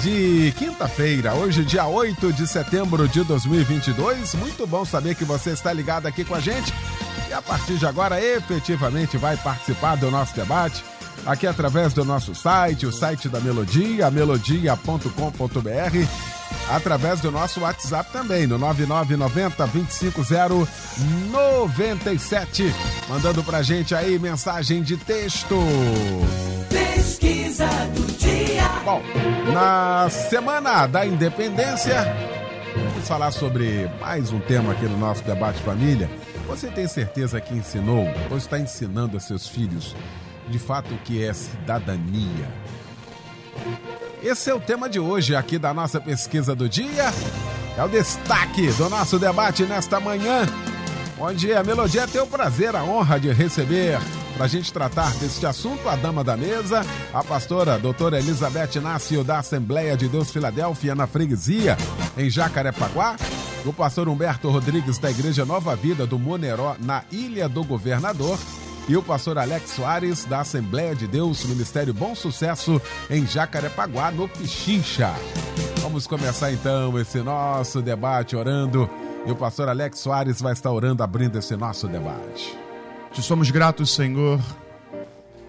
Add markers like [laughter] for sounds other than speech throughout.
de quinta-feira, hoje, dia 8 de setembro de 2022. Muito bom saber que você está ligado aqui com a gente e a partir de agora efetivamente vai participar do nosso debate aqui através do nosso site, o site da Melodia, melodia.com.br, através do nosso WhatsApp também, no 9990 25097, mandando pra gente aí mensagem de texto. Pesquisa do. Bom, na semana da independência, vamos falar sobre mais um tema aqui no nosso debate família. Você tem certeza que ensinou ou está ensinando a seus filhos de fato o que é cidadania? Esse é o tema de hoje aqui da nossa pesquisa do dia. É o destaque do nosso debate nesta manhã, onde a Melodia tem o prazer, a honra de receber para a gente tratar deste assunto, a dama da mesa, a pastora doutora Elizabeth Inácio da Assembleia de Deus Filadélfia, na Freguesia, em Jacarepaguá, o pastor Humberto Rodrigues da Igreja Nova Vida do Moneró, na Ilha do Governador, e o pastor Alex Soares, da Assembleia de Deus, Ministério Bom Sucesso, em Jacarepaguá, no Pichincha. Vamos começar então esse nosso debate orando. E o pastor Alex Soares vai estar orando, abrindo esse nosso debate. Te somos gratos, Senhor,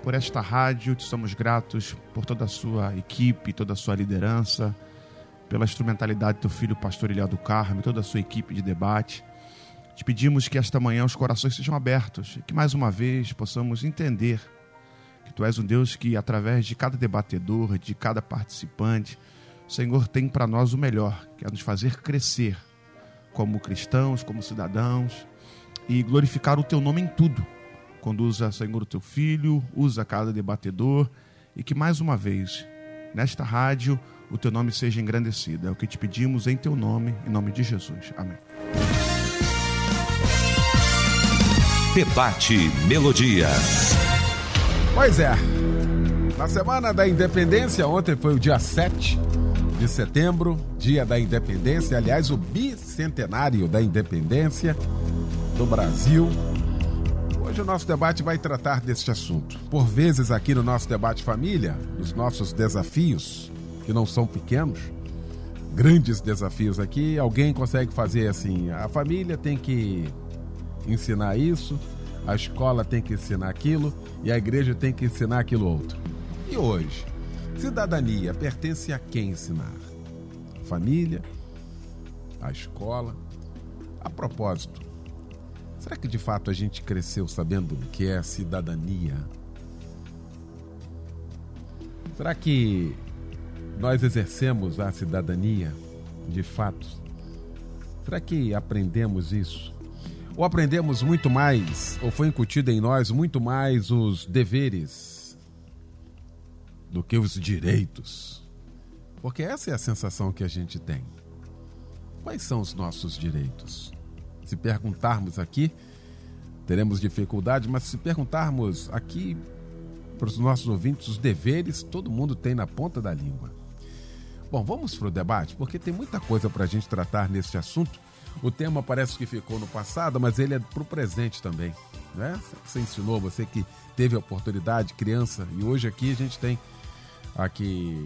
por esta rádio, te somos gratos por toda a sua equipe, toda a sua liderança, pela instrumentalidade do teu filho, pastor Ilha do Carmo, toda a sua equipe de debate. Te pedimos que esta manhã os corações sejam abertos e que mais uma vez possamos entender que Tu és um Deus que, através de cada debatedor, de cada participante, o Senhor tem para nós o melhor, que é nos fazer crescer como cristãos, como cidadãos e glorificar o Teu nome em tudo. Conduza, Senhor, o Teu Filho, usa cada debatedor e que mais uma vez, nesta rádio, o Teu nome seja engrandecido. É o que te pedimos em Teu nome, em nome de Jesus. Amém. Debate Melodia. Pois é, na semana da independência, ontem foi o dia 7 de setembro, dia da independência, aliás, o bicentenário da independência do Brasil. Hoje o nosso debate vai tratar deste assunto. Por vezes, aqui no nosso debate família, os nossos desafios, que não são pequenos, grandes desafios aqui, alguém consegue fazer assim: a família tem que ensinar isso, a escola tem que ensinar aquilo e a igreja tem que ensinar aquilo outro. E hoje, cidadania pertence a quem ensinar? A família? A escola? A propósito, será que de fato a gente cresceu sabendo o que é cidadania? Será que nós exercemos a cidadania de fato? Será que aprendemos isso? Ou aprendemos muito mais, ou foi incutido em nós muito mais os deveres do que os direitos? Porque essa é a sensação que a gente tem. Quais são os nossos direitos? Se perguntarmos aqui, teremos dificuldade, mas se perguntarmos aqui para os nossos ouvintes os deveres, todo mundo tem na ponta da língua. Bom, vamos para o debate, porque tem muita coisa para a gente tratar nesse assunto. O tema parece que ficou no passado, mas ele é para o presente também. Né? Você ensinou, você que teve a oportunidade, criança, e hoje aqui a gente tem aqui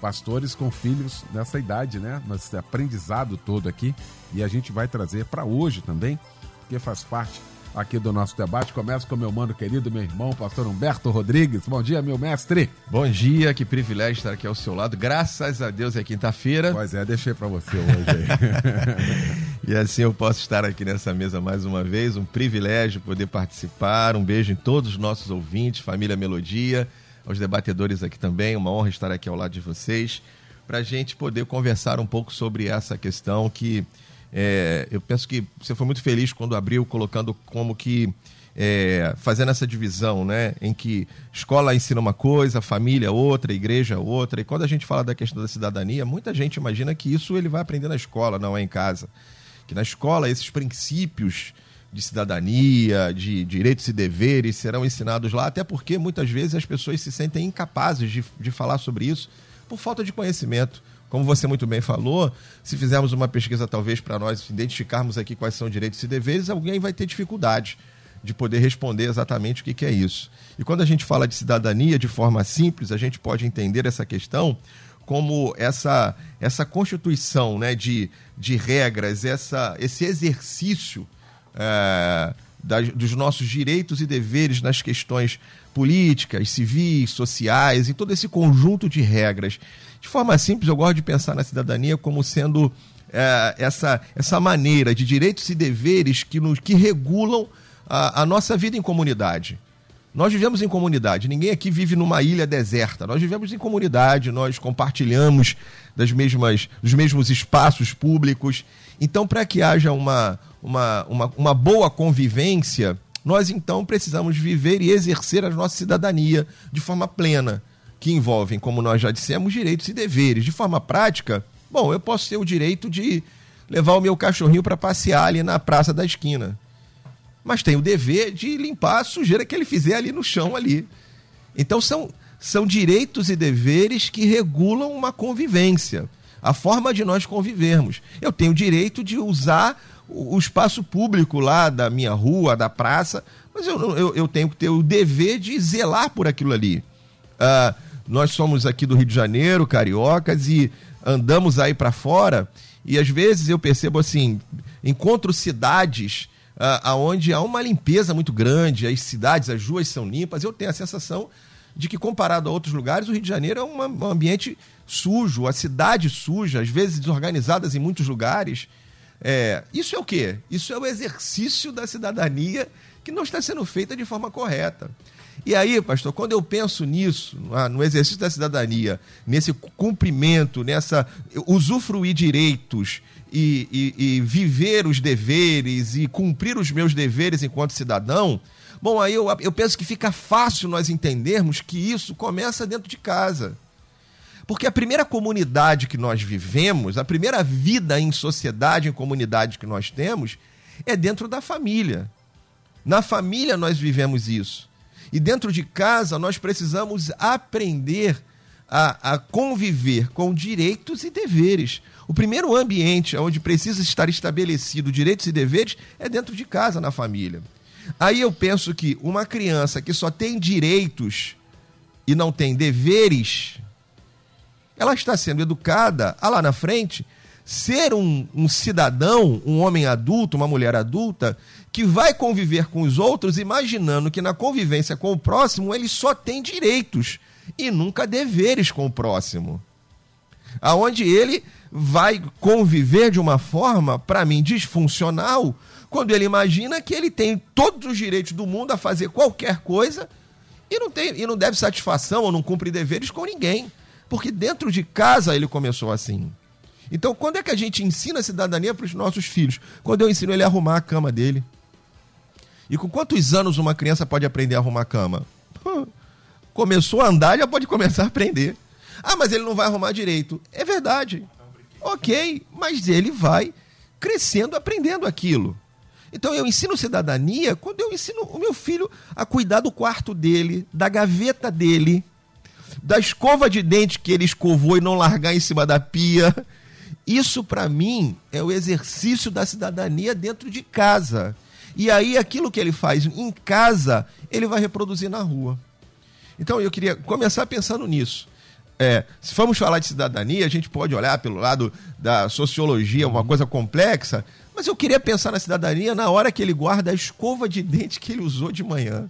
pastores com filhos nessa idade, né? Nesse aprendizado todo aqui. E a gente vai trazer para hoje também, porque faz parte aqui do nosso debate. Começa com meu mano querido, meu irmão, pastor Humberto Rodrigues. Bom dia, meu mestre. Bom dia, que privilégio estar aqui ao seu lado. Graças a Deus é quinta-feira. Pois é, deixei para você hoje. [laughs] e assim eu posso estar aqui nessa mesa mais uma vez. Um privilégio poder participar. Um beijo em todos os nossos ouvintes, família Melodia, aos debatedores aqui também. Uma honra estar aqui ao lado de vocês para a gente poder conversar um pouco sobre essa questão que é, eu penso que você foi muito feliz quando abriu, colocando como que é, fazendo essa divisão, né? Em que escola ensina uma coisa, família outra, igreja outra. E quando a gente fala da questão da cidadania, muita gente imagina que isso ele vai aprender na escola, não é em casa. Que na escola esses princípios de cidadania, de direitos e deveres serão ensinados lá, até porque muitas vezes as pessoas se sentem incapazes de, de falar sobre isso por falta de conhecimento. Como você muito bem falou, se fizermos uma pesquisa, talvez, para nós identificarmos aqui quais são direitos e deveres, alguém vai ter dificuldade de poder responder exatamente o que, que é isso. E quando a gente fala de cidadania de forma simples, a gente pode entender essa questão como essa, essa constituição né, de, de regras, essa, esse exercício é, das, dos nossos direitos e deveres nas questões políticas, civis, sociais, e todo esse conjunto de regras. De forma simples, eu gosto de pensar na cidadania como sendo é, essa, essa maneira de direitos e deveres que, nos, que regulam a, a nossa vida em comunidade. Nós vivemos em comunidade, ninguém aqui vive numa ilha deserta. Nós vivemos em comunidade, nós compartilhamos das mesmas, dos mesmos espaços públicos. Então, para que haja uma, uma, uma, uma boa convivência, nós então precisamos viver e exercer a nossa cidadania de forma plena, que envolvem, como nós já dissemos, direitos e deveres. De forma prática, bom, eu posso ter o direito de levar o meu cachorrinho para passear ali na praça da esquina. Mas tem o dever de limpar a sujeira que ele fizer ali no chão ali. Então são, são direitos e deveres que regulam uma convivência, a forma de nós convivermos. Eu tenho o direito de usar o espaço público lá da minha rua, da praça, mas eu, eu, eu tenho que ter o dever de zelar por aquilo ali. Uh, nós somos aqui do Rio de Janeiro, cariocas, e andamos aí para fora, e às vezes eu percebo assim, encontro cidades uh, onde há uma limpeza muito grande, as cidades, as ruas são limpas, eu tenho a sensação de que comparado a outros lugares, o Rio de Janeiro é um ambiente sujo, a cidade suja, às vezes desorganizadas em muitos lugares. É, isso é o quê? Isso é o exercício da cidadania que não está sendo feita de forma correta. E aí, pastor, quando eu penso nisso, no exercício da cidadania, nesse cumprimento, nessa usufruir direitos e, e, e, viver os deveres e cumprir os meus deveres enquanto cidadão, bom, aí eu, eu penso que fica fácil nós entendermos que isso começa dentro de casa. Porque a primeira comunidade que nós vivemos, a primeira vida em sociedade, em comunidade que nós temos, é dentro da família. Na família nós vivemos isso. E dentro de casa nós precisamos aprender a, a, conviver com direitos e deveres. O primeiro ambiente onde precisa estar estabelecido direitos e deveres é dentro de casa, na família. Aí eu penso que uma criança que só tem direitos e não tem deveres, ela está sendo educada a lá na frente ser um, um, cidadão, um homem adulto, uma mulher adulta, que vai conviver com os outros imaginando que na convivência com o próximo ele só tem direitos e nunca deveres com o próximo. Aonde ele vai conviver de uma forma, para mim, disfuncional, quando ele imagina que ele tem todos os direitos do mundo a fazer qualquer coisa e não, tem, e não deve satisfação ou não cumpre deveres com ninguém. Porque dentro de casa ele começou assim. Então, quando é que a gente ensina a cidadania para os nossos filhos? Quando eu ensino ele a arrumar a cama dele. E com quantos anos uma criança pode aprender a arrumar a cama? Começou a andar, já pode começar a aprender. Ah, mas ele não vai arrumar direito. É verdade. Ok, mas ele vai crescendo, aprendendo aquilo. Então eu ensino cidadania quando eu ensino o meu filho a cuidar do quarto dele, da gaveta dele, da escova de dente que ele escovou e não largar em cima da pia. Isso, para mim, é o exercício da cidadania dentro de casa. E aí, aquilo que ele faz em casa, ele vai reproduzir na rua. Então, eu queria começar pensando nisso. É, se formos falar de cidadania, a gente pode olhar pelo lado da sociologia, uma coisa complexa, mas eu queria pensar na cidadania na hora que ele guarda a escova de dente que ele usou de manhã.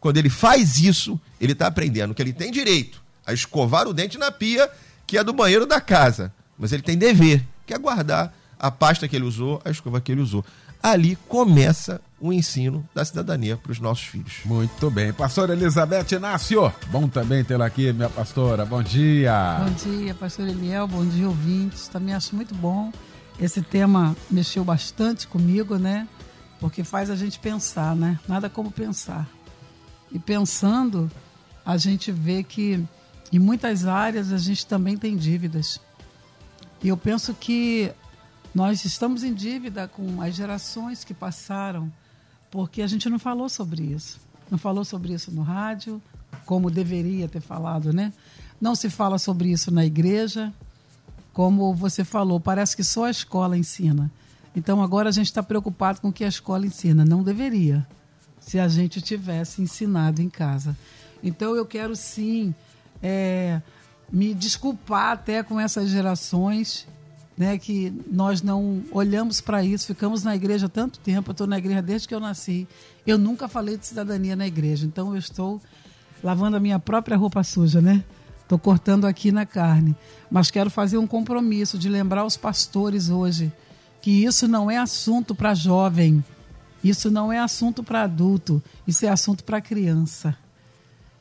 Quando ele faz isso, ele está aprendendo que ele tem direito a escovar o dente na pia, que é do banheiro da casa. Mas ele tem dever, que é guardar a pasta que ele usou, a escova que ele usou. Ali começa o ensino da cidadania para os nossos filhos. Muito bem. Pastora Elizabeth Inácio, bom também tê-la aqui, minha pastora. Bom dia. Bom dia, pastor Eliel. Bom dia, ouvintes. Também acho muito bom. Esse tema mexeu bastante comigo, né? porque faz a gente pensar, né? Nada como pensar. E pensando, a gente vê que em muitas áreas a gente também tem dívidas. E eu penso que nós estamos em dívida com as gerações que passaram, porque a gente não falou sobre isso. Não falou sobre isso no rádio, como deveria ter falado, né? Não se fala sobre isso na igreja, como você falou, parece que só a escola ensina. Então agora a gente está preocupado com o que a escola ensina. Não deveria, se a gente tivesse ensinado em casa. Então eu quero sim é, me desculpar até com essas gerações, né, que nós não olhamos para isso, ficamos na igreja tanto tempo, eu estou na igreja desde que eu nasci, eu nunca falei de cidadania na igreja, então eu estou lavando a minha própria roupa suja, né? Estou cortando aqui na carne. Mas quero fazer um compromisso de lembrar os pastores hoje que isso não é assunto para jovem, isso não é assunto para adulto, isso é assunto para criança.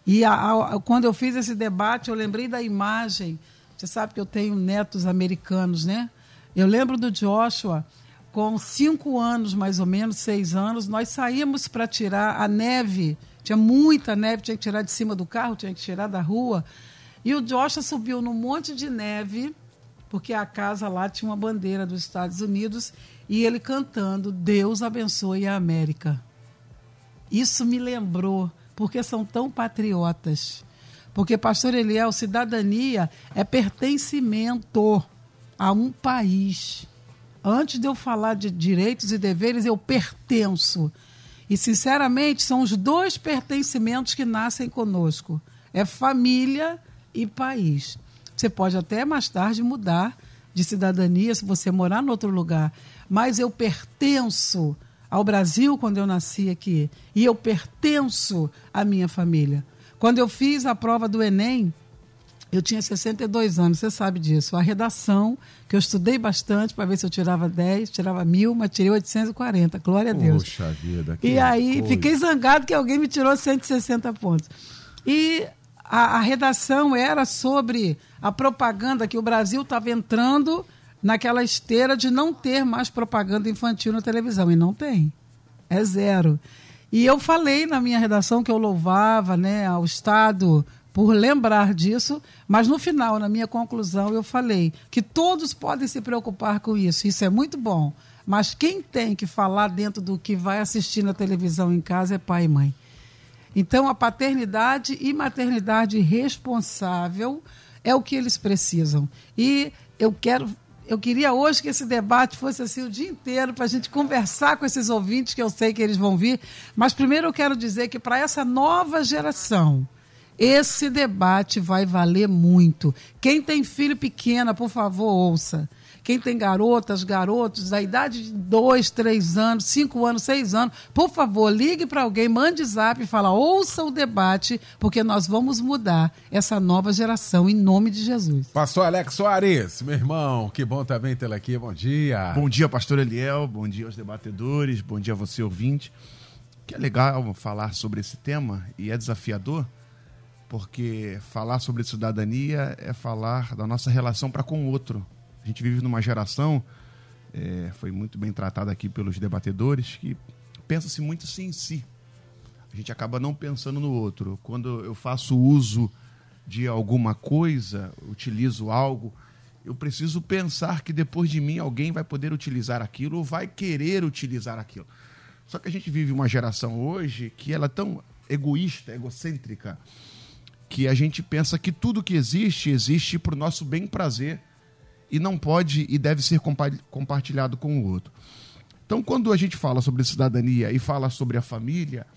E a, a, quando eu fiz esse debate, eu lembrei da imagem. Você sabe que eu tenho netos americanos, né? Eu lembro do Joshua, com cinco anos, mais ou menos, seis anos, nós saímos para tirar a neve. Tinha muita neve, tinha que tirar de cima do carro, tinha que tirar da rua. E o Joshua subiu num monte de neve, porque a casa lá tinha uma bandeira dos Estados Unidos, e ele cantando Deus abençoe a América. Isso me lembrou, porque são tão patriotas. Porque, pastor Eliel, cidadania é pertencimento a um país. Antes de eu falar de direitos e deveres, eu pertenço. E, sinceramente, são os dois pertencimentos que nascem conosco: é família e país. Você pode até mais tarde mudar de cidadania se você morar em outro lugar, mas eu pertenço ao Brasil quando eu nasci aqui e eu pertenço à minha família. Quando eu fiz a prova do Enem, eu tinha 62 anos, você sabe disso. A redação, que eu estudei bastante para ver se eu tirava 10, tirava mil, mas tirei 840. Glória a Deus. Poxa vida. E aí coisa. fiquei zangado que alguém me tirou 160 pontos. E a, a redação era sobre a propaganda que o Brasil estava entrando naquela esteira de não ter mais propaganda infantil na televisão. E não tem. É zero. E eu falei na minha redação que eu louvava né, ao Estado por lembrar disso, mas no final, na minha conclusão, eu falei que todos podem se preocupar com isso. Isso é muito bom. Mas quem tem que falar dentro do que vai assistir na televisão em casa é pai e mãe. Então, a paternidade e maternidade responsável é o que eles precisam. E eu quero eu queria hoje que esse debate fosse assim o dia inteiro para a gente conversar com esses ouvintes que eu sei que eles vão vir. Mas primeiro eu quero dizer que para essa nova geração, esse debate vai valer muito. Quem tem filho pequena, por favor, ouça. Quem tem garotas, garotos da idade de dois, três anos, cinco anos, seis anos, por favor, ligue para alguém, mande zap e fala, ouça o debate, porque nós vamos mudar essa nova geração em nome de Jesus. Pastor Alex Soares, meu irmão, que bom também tê-lo aqui. Bom dia. Bom dia, pastor Eliel. Bom dia aos debatedores. Bom dia a você, ouvinte. Que é legal falar sobre esse tema e é desafiador, porque falar sobre cidadania é falar da nossa relação para com o outro. A gente vive numa geração, é, foi muito bem tratado aqui pelos debatedores, que pensa-se muito sim em si. A gente acaba não pensando no outro. Quando eu faço uso de alguma coisa, utilizo algo, eu preciso pensar que depois de mim alguém vai poder utilizar aquilo ou vai querer utilizar aquilo. Só que a gente vive uma geração hoje que ela é tão egoísta, egocêntrica, que a gente pensa que tudo que existe existe para o nosso bem prazer e não pode e deve ser compartilhado com o outro. Então, quando a gente fala sobre cidadania e fala sobre a família,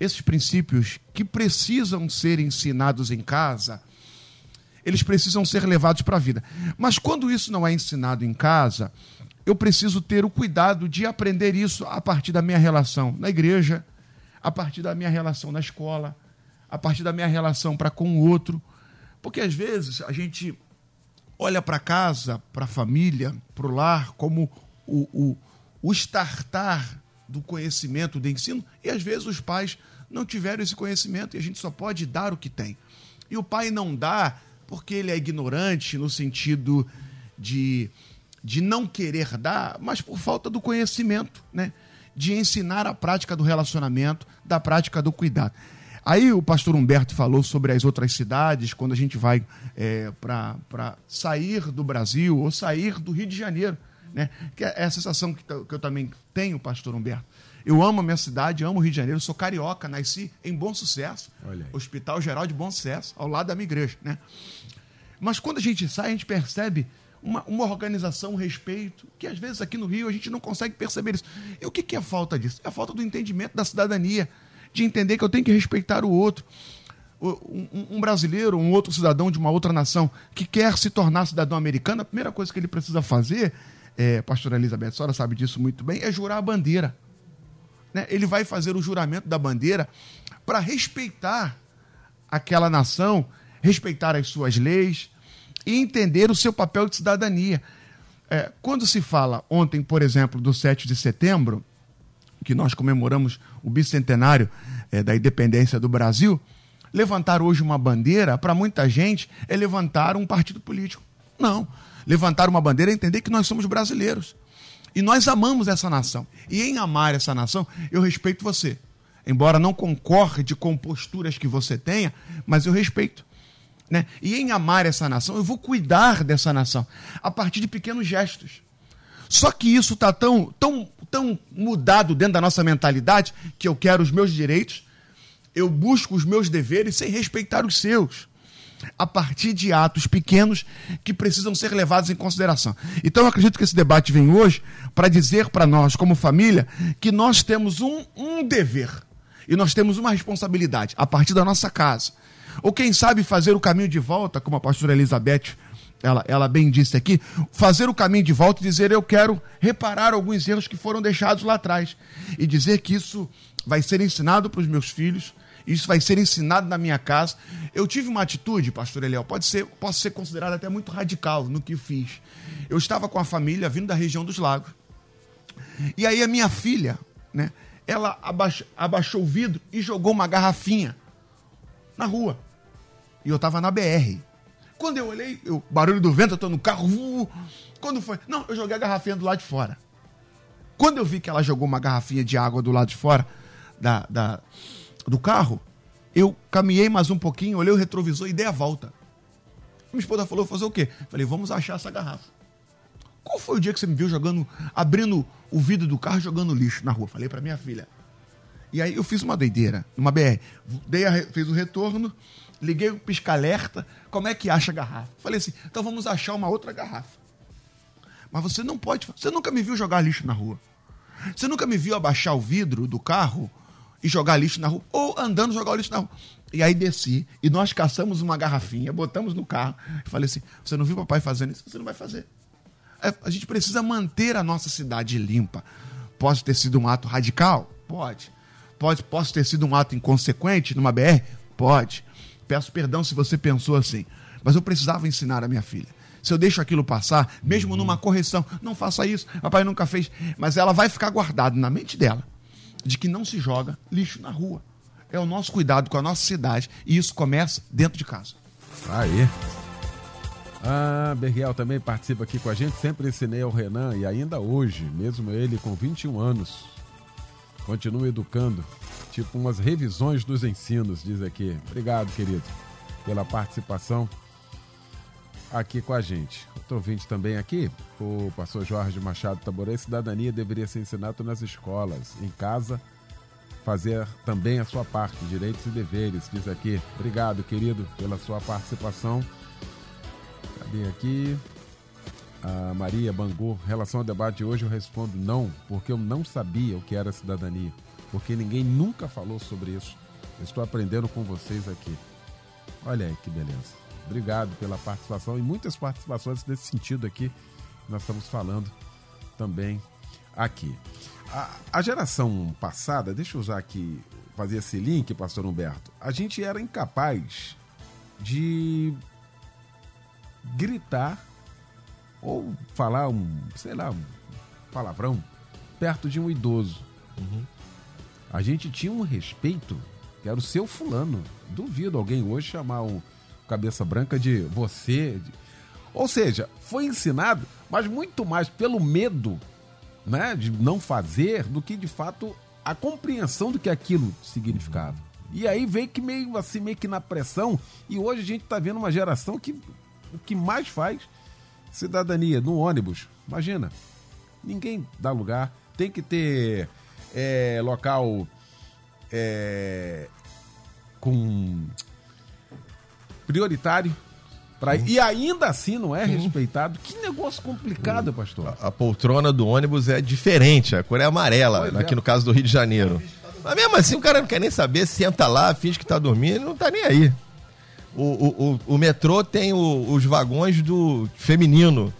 esses princípios que precisam ser ensinados em casa, eles precisam ser levados para a vida. Mas quando isso não é ensinado em casa, eu preciso ter o cuidado de aprender isso a partir da minha relação na igreja, a partir da minha relação na escola, a partir da minha relação para com o outro. Porque às vezes a gente olha para casa, para a família, para o lar, como o, o, o startar do conhecimento, do ensino, e às vezes os pais não tiveram esse conhecimento e a gente só pode dar o que tem. E o pai não dá porque ele é ignorante no sentido de, de não querer dar, mas por falta do conhecimento, né? de ensinar a prática do relacionamento, da prática do cuidado. Aí o pastor Humberto falou sobre as outras cidades, quando a gente vai é, para sair do Brasil ou sair do Rio de Janeiro. Né? Que é a sensação que, que eu também tenho, pastor Humberto. Eu amo a minha cidade, amo o Rio de Janeiro, sou carioca, nasci em Bom Sucesso, Hospital Geral de Bom Sucesso, ao lado da minha igreja. Né? Mas quando a gente sai, a gente percebe uma, uma organização, um respeito, que às vezes aqui no Rio a gente não consegue perceber isso. E o que, que é a falta disso? É a falta do entendimento da cidadania, de entender que eu tenho que respeitar o outro. Um, brasileiro, um outro cidadão de uma outra nação que quer se tornar cidadão americano, a primeira coisa que ele precisa fazer, é, pastora Elizabeth, a senhora sabe disso muito bem, é jurar a bandeira. Né? Ele vai fazer o juramento da bandeira para respeitar aquela nação, respeitar as suas leis e entender o seu papel de cidadania. É, quando se fala ontem, por exemplo, do 7 de setembro, que nós comemoramos o bicentenário é, da independência do Brasil, levantar hoje uma bandeira, para muita gente, é levantar um partido político. Não. Levantar uma bandeira é entender que nós somos brasileiros. E nós amamos essa nação. E em amar essa nação, eu respeito você. Embora não concorde com posturas que você tenha, mas eu respeito. Né? E em amar essa nação, eu vou cuidar dessa nação a partir de pequenos gestos. Só que isso está tão, tão, tão mudado dentro da nossa mentalidade que eu quero os meus direitos, eu busco os meus deveres sem respeitar os seus. A partir de atos pequenos que precisam ser levados em consideração. Então eu acredito que esse debate vem hoje para dizer para nós, como família, que nós temos um, um dever e nós temos uma responsabilidade a partir da nossa casa. Ou quem sabe fazer o caminho de volta, como a pastora Elizabeth ela, ela bem disse aqui, fazer o caminho de volta e dizer eu quero reparar alguns erros que foram deixados lá atrás. E dizer que isso vai ser ensinado para os meus filhos, isso vai ser ensinado na minha casa. Eu tive uma atitude, pastor Eliel, pode ser, posso ser considerado até muito radical no que fiz. Eu estava com a família vindo da região dos lagos. E aí a minha filha, né, ela abaixou, abaixou o vidro e jogou uma garrafinha na rua. E eu estava na BR. Quando eu olhei, o barulho do vento, eu tô no carro. Uh, quando foi? Não, eu joguei a garrafinha do lado de fora. Quando eu vi que ela jogou uma garrafinha de água do lado de fora da, da do carro, eu caminhei mais um pouquinho, olhei o retrovisor e dei a volta. Minha esposa falou, fazer o quê? Falei, vamos achar essa garrafa. Qual foi o dia que você me viu jogando, abrindo o vidro do carro jogando lixo na rua? Falei para minha filha. E aí eu fiz uma doideira, numa BR. Dei a, fiz o retorno, liguei o pisca-alerta, como é que acha a garrafa? Falei assim, então vamos achar uma outra garrafa. Mas você não pode, você nunca me viu jogar lixo na rua. Você nunca me viu abaixar o vidro do carro e jogar lixo na rua, ou andando jogar o lixo na rua. E aí desci, e nós caçamos uma garrafinha, botamos no carro, e falei assim: você não viu papai fazendo isso? Você não vai fazer. É, a gente precisa manter a nossa cidade limpa. Pode ter sido um ato radical? Pode. Pode, posso ter sido um ato inconsequente numa BR? Pode. Peço perdão se você pensou assim. Mas eu precisava ensinar a minha filha. Se eu deixo aquilo passar, mesmo uhum. numa correção, não faça isso, papai nunca fez. Mas ela vai ficar guardada na mente dela de que não se joga lixo na rua. É o nosso cuidado com a nossa cidade. E isso começa dentro de casa. Aí. Ah, Berriel também participa aqui com a gente. Sempre ensinei ao Renan e ainda hoje, mesmo ele com 21 anos, continua educando tipo umas revisões dos ensinos, diz aqui. Obrigado, querido, pela participação aqui com a gente. Outro ouvinte também aqui, o pastor Jorge Machado Taboré, cidadania deveria ser ensinado nas escolas, em casa, fazer também a sua parte, direitos e deveres, diz aqui. Obrigado, querido, pela sua participação. Cadê aqui? A Maria Bangu, relação ao debate de hoje, eu respondo não, porque eu não sabia o que era cidadania porque ninguém nunca falou sobre isso. Estou aprendendo com vocês aqui. Olha aí que beleza. Obrigado pela participação e muitas participações nesse sentido aqui. Nós estamos falando também aqui. A, a geração passada, deixa eu usar aqui, fazer esse link, pastor Humberto. A gente era incapaz de gritar ou falar um, sei lá, um palavrão perto de um idoso. Uhum. A gente tinha um respeito, que era o seu fulano. Duvido alguém hoje chamar um cabeça branca de você. Ou seja, foi ensinado, mas muito mais pelo medo né, de não fazer, do que de fato a compreensão do que aquilo significava. E aí veio que meio assim, meio que na pressão, e hoje a gente está vendo uma geração que o que mais faz cidadania no ônibus. Imagina, ninguém dá lugar, tem que ter é, local é, com prioritário Pra, e ainda assim não é respeitado. Que negócio complicado, pastor. A, a, poltrona do ônibus é diferente, a cor é amarela, pois aqui é. no caso do Rio de Janeiro. Mas mesmo assim o cara não quer nem saber, senta lá, finge que tá dormindo, não tá nem aí. O, o, o, o metrô tem os vagões do feminino.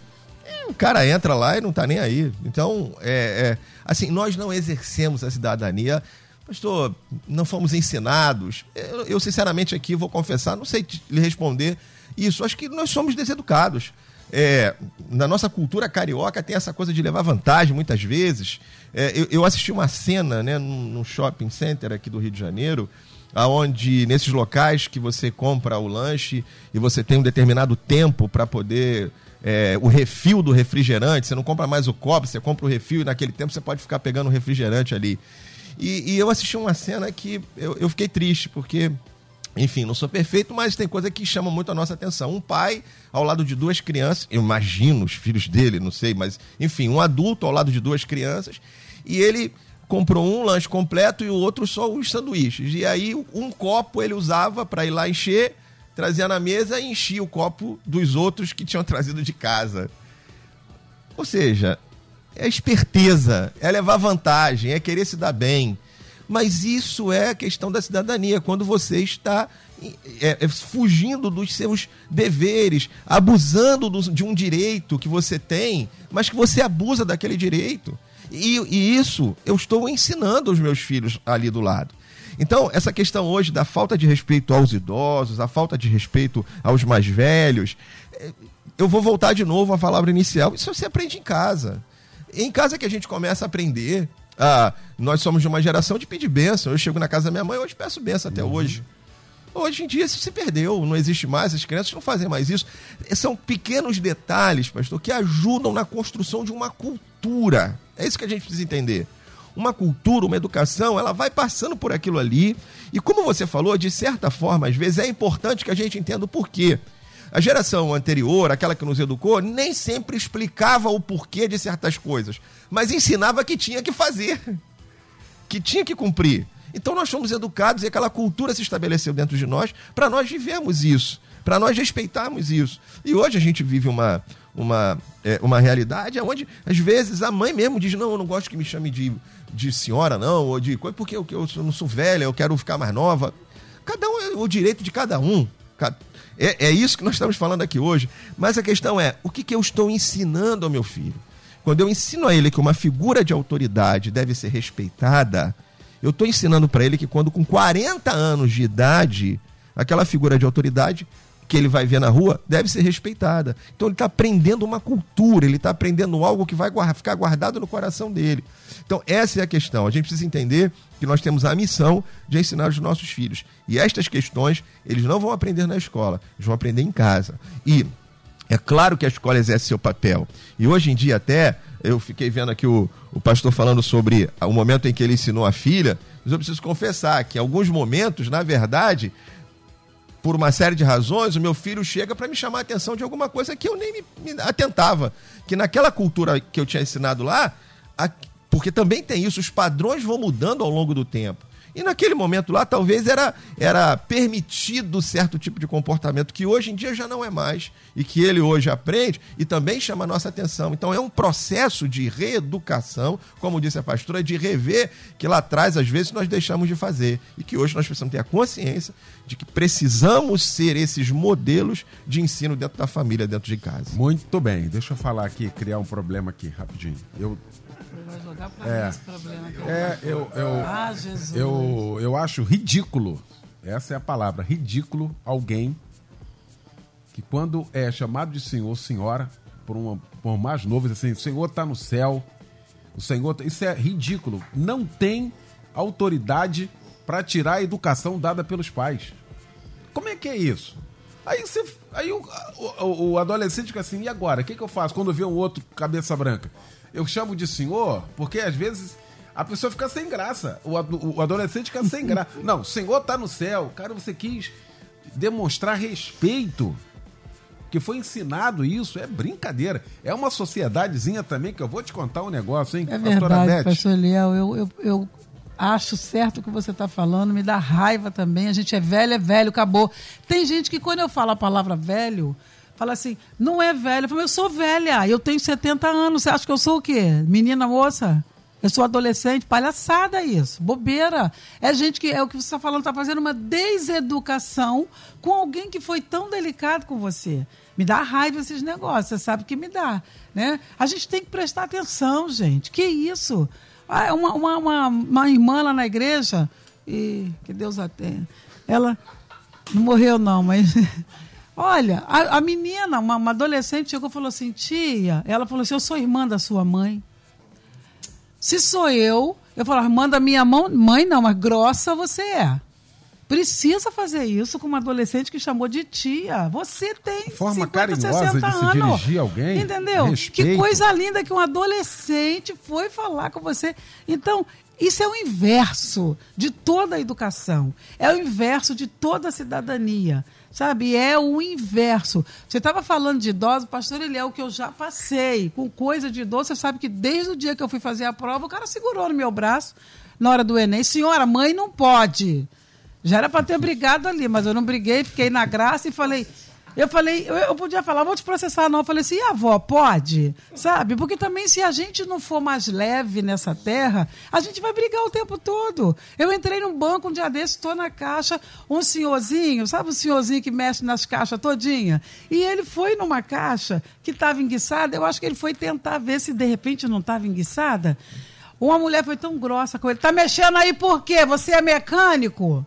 E o cara entra lá e não tá nem aí. Então, é, é assim, nós não exercemos a cidadania Pastor, não fomos ensinados. Eu, eu, sinceramente, aqui vou confessar, não sei lhe responder isso. Acho que nós somos deseducados. É, na nossa cultura carioca tem essa coisa de levar vantagem muitas vezes. É, eu, eu, assisti uma cena né, num, shopping center aqui do Rio de Janeiro, aonde nesses locais que você compra o lanche e você tem um determinado tempo para poder é, o refil do refrigerante, você não compra mais o copo, você compra o refil e naquele tempo você pode ficar pegando o refrigerante ali. E, e eu assisti uma cena que eu, eu fiquei triste, porque enfim, não sou perfeito, mas tem coisa que chama muito a nossa atenção. Um pai ao lado de duas crianças, eu imagino os filhos dele, não sei, mas enfim, um adulto ao lado de duas crianças, e ele comprou um lanche completo e o outro só os sanduíches. E aí um copo ele usava para ir lá encher, trazia na mesa e enchia o copo dos outros que tinham [laughs] trazido de casa. Ou seja, é esperteza, é levar vantagem, é querer se dar bem. Mas isso é a questão da cidadania, quando você está é, é, fugindo dos seus deveres, abusando do, de um direito que você tem, mas que você abusa daquele direito. E, e isso eu estou ensinando aos meus filhos ali do lado. Então, essa questão hoje da falta de respeito aos idosos, a falta de respeito aos mais velhos, é, eu vou voltar de novo à palavra inicial. Isso você aprende em casa. Em casa que a gente começa a aprender. Ah, nós somos de uma geração de pedir bênção. Eu chego na casa da minha mãe, hoje peço bênção até uhum. hoje. Hoje em dia isso se perdeu, não existe mais, as crianças não fazem mais isso. São pequenos detalhes, pastor, que ajudam na construção de uma cultura. É isso que a gente precisa entender. Uma cultura, uma educação, ela vai passando por aquilo ali. E como você falou, de certa forma, às vezes é importante que a gente entenda o porquê. A geração anterior, aquela que nos educou, nem sempre explicava o porquê de certas coisas, mas ensinava que tinha que fazer, que tinha que cumprir. Então nós fomos educados e aquela cultura se estabeleceu dentro de nós para nós vivermos isso, para nós respeitarmos isso. E hoje a gente vive uma, uma, é, uma realidade onde, às vezes, a mãe mesmo diz: Não, eu não gosto que me chame de, de senhora, não, ou de coisa, porque eu, eu não sou velha, eu quero ficar mais nova. Cada um é o direito de cada um. É, é isso que nós estamos falando aqui hoje. Mas a questão é: o que, que eu estou ensinando ao meu filho? Quando eu ensino a ele que uma figura de autoridade deve ser respeitada, eu estou ensinando para ele que quando com 40 anos de idade, aquela figura de autoridade que ele vai ver na rua deve ser respeitada. Então ele está aprendendo uma cultura, ele está aprendendo algo que vai ficar guardado no coração dele. Então essa é a questão. A gente precisa entender que nós temos a missão de ensinar os nossos filhos. E estas questões eles não vão aprender na escola, eles vão aprender em casa. E é claro que a escola exerce seu papel. E hoje em dia até, eu fiquei vendo aqui o, o pastor falando sobre o momento em que ele ensinou a filha, mas eu preciso confessar que alguns momentos, na verdade, por uma série de razões, o meu filho chega para me chamar a atenção de alguma coisa que eu nem me, me, atentava. Que naquela cultura que eu tinha ensinado lá, a, porque também tem isso, os padrões vão mudando ao longo do tempo. E naquele momento lá, talvez era, era permitido certo tipo de comportamento que hoje em dia já não é mais. E que ele hoje aprende e também chama a nossa atenção. Então é um processo de reeducação, como disse a pastora, de rever que lá atrás, às vezes, nós deixamos de fazer. E que hoje nós precisamos ter a consciência de que precisamos ser esses modelos de ensino dentro da família, dentro de casa. Muito bem. Deixa eu falar aqui, criar um problema aqui, rapidinho. Eu vai jogar pra é, mim esse problema. É, eu, eu, ah, Jesus. Eu, eu acho ridículo, essa é a palavra, ridículo alguém que quando é chamado de senhor, senhora, por, uma, por mais novo, assim, o senhor está no céu, o senhor, tá, isso é ridículo. Não tem autoridade para tirar a educação dada pelos pais. Como é que é isso? Aí, você, aí o, o, o adolescente fica assim, e agora? O que, que eu faço quando vê um outro cabeça branca? Eu chamo de senhor, porque às vezes a pessoa fica sem graça. O, o adolescente fica sem graça. [laughs] Não, senhor tá no céu. Cara, você quis demonstrar respeito. Que foi ensinado isso, é brincadeira. É uma sociedadezinha também que eu vou te contar um negócio, hein, é verdade, Beth? pastor Eliel. Eu, eu, eu acho certo o que você está falando, me dá raiva também. A gente é velho, é velho, acabou. Tem gente que quando eu falo a palavra velho, fala assim, não é velho. Eu falo, eu sou velha, eu tenho 70 anos. Você acha que eu sou o quê? Menina moça? Eu sou adolescente, palhaçada isso, bobeira. É gente que, é o que você está falando, está fazendo uma deseducação com alguém que foi tão delicado com você. Me dá raiva esses negócios, você sabe que me dá. Né? A gente tem que prestar atenção, gente. Que isso? Ah, uma, uma, uma, uma irmã lá na igreja, e que Deus a tenha, ela não morreu não, mas [laughs] olha, a, a menina, uma, uma, adolescente chegou e falou assim, tia, ela falou assim, eu sou irmã da sua mãe. Se sou eu, eu falo, irmã da minha mão, mãe não, mas grossa você é. Precisa fazer isso com uma adolescente que chamou de tia. Você tem Forma 50, carinhosa de se dirigir alguém. Entendeu? Respeito. Que coisa linda que um adolescente foi falar com você. Então, isso é o inverso de toda a educação. É o inverso de toda a cidadania. Sabe? É o inverso. Você estava falando de idoso, pastor Eliel, que eu já passei com coisa de idoso. Você sabe que desde o dia que eu fui fazer a prova, o cara segurou no meu braço na hora do Enem. Senhora, mãe não pode. Já era para ter brigado ali, mas eu não briguei, fiquei na graça e falei. Eu falei, eu, eu podia falar, vou te processar, não. Eu falei assim, e a avó, pode? Sabe? Porque também, se a gente não for mais leve nessa terra, a gente vai brigar o tempo todo. Eu entrei num banco um dia desses, estou na caixa, um senhorzinho, sabe o senhorzinho que mexe nas caixas todinha? E ele foi numa caixa que estava enguiçada, eu acho que ele foi tentar ver se de repente não estava enguiçada. Uma mulher foi tão grossa com ele, tá mexendo aí por quê? Você é mecânico?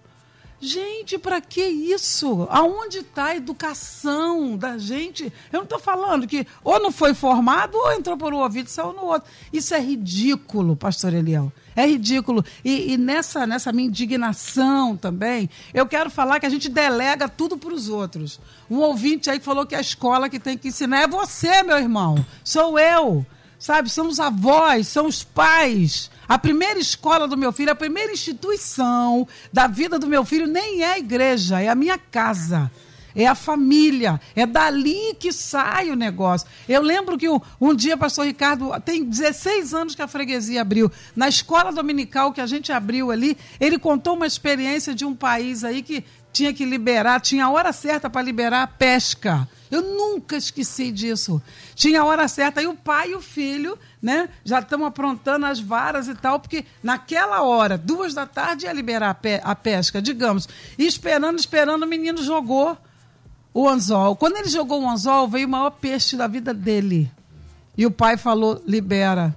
Gente, para que isso? Aonde está a educação da gente? Eu não estou falando que ou não foi formado ou entrou por um ouvido e saiu no outro. Isso é ridículo, pastor Eliel. É ridículo. E, e, nessa, nessa minha indignação também, eu quero falar que a gente delega tudo para os outros. Um ouvinte aí falou que a escola que tem que ensinar é você, meu irmão. Sou eu. Sabe? São os avós, são os pais. A primeira escola do meu filho, a primeira instituição da vida do meu filho nem é a igreja, é a minha casa. É a família, é dali que sai o negócio. Eu lembro que um, um dia, pastor Ricardo, tem 16 anos que a freguesia abriu. Na escola dominical que a gente abriu ali, ele contou uma experiência de um país aí que tinha que liberar, tinha a hora certa para liberar a pesca. Eu nunca esqueci disso. Tinha a hora certa. Aí o pai e o filho, né, já estão aprontando as varas e tal, porque naquela hora, duas da tarde, ia liberar a, pe a pesca, digamos. E esperando, esperando, o menino jogou o anzol. Quando ele jogou o anzol, veio o maior peixe da vida dele. E o pai falou: libera.